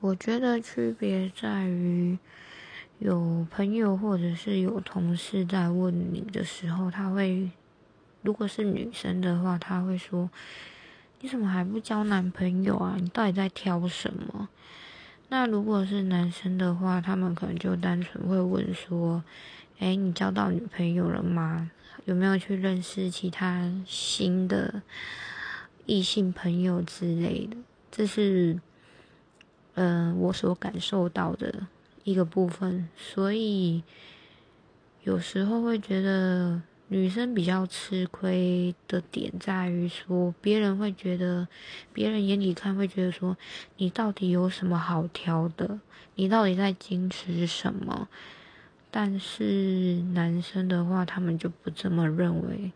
我觉得区别在于，有朋友或者是有同事在问你的时候，他会，如果是女生的话，他会说：“你怎么还不交男朋友啊？你到底在挑什么？”那如果是男生的话，他们可能就单纯会问说：“哎，你交到女朋友了吗？有没有去认识其他新的异性朋友之类的？”这是，嗯，我所感受到的。一个部分，所以有时候会觉得女生比较吃亏的点在于说，别人会觉得，别人眼里看会觉得说，你到底有什么好挑的？你到底在矜持什么？但是男生的话，他们就不这么认为，